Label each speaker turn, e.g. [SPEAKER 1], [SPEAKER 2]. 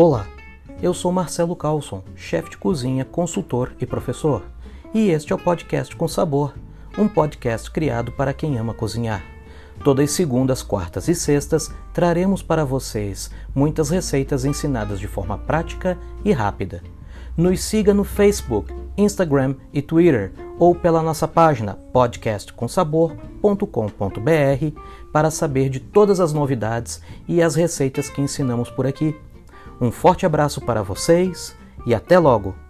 [SPEAKER 1] Olá, eu sou Marcelo Carlson, chefe de cozinha, consultor e professor, e este é o Podcast com Sabor, um podcast criado para quem ama cozinhar. Todas segundas, quartas e sextas traremos para vocês muitas receitas ensinadas de forma prática e rápida. Nos siga no Facebook, Instagram e Twitter ou pela nossa página podcastcomsabor.com.br para saber de todas as novidades e as receitas que ensinamos por aqui. Um forte abraço para vocês e até logo!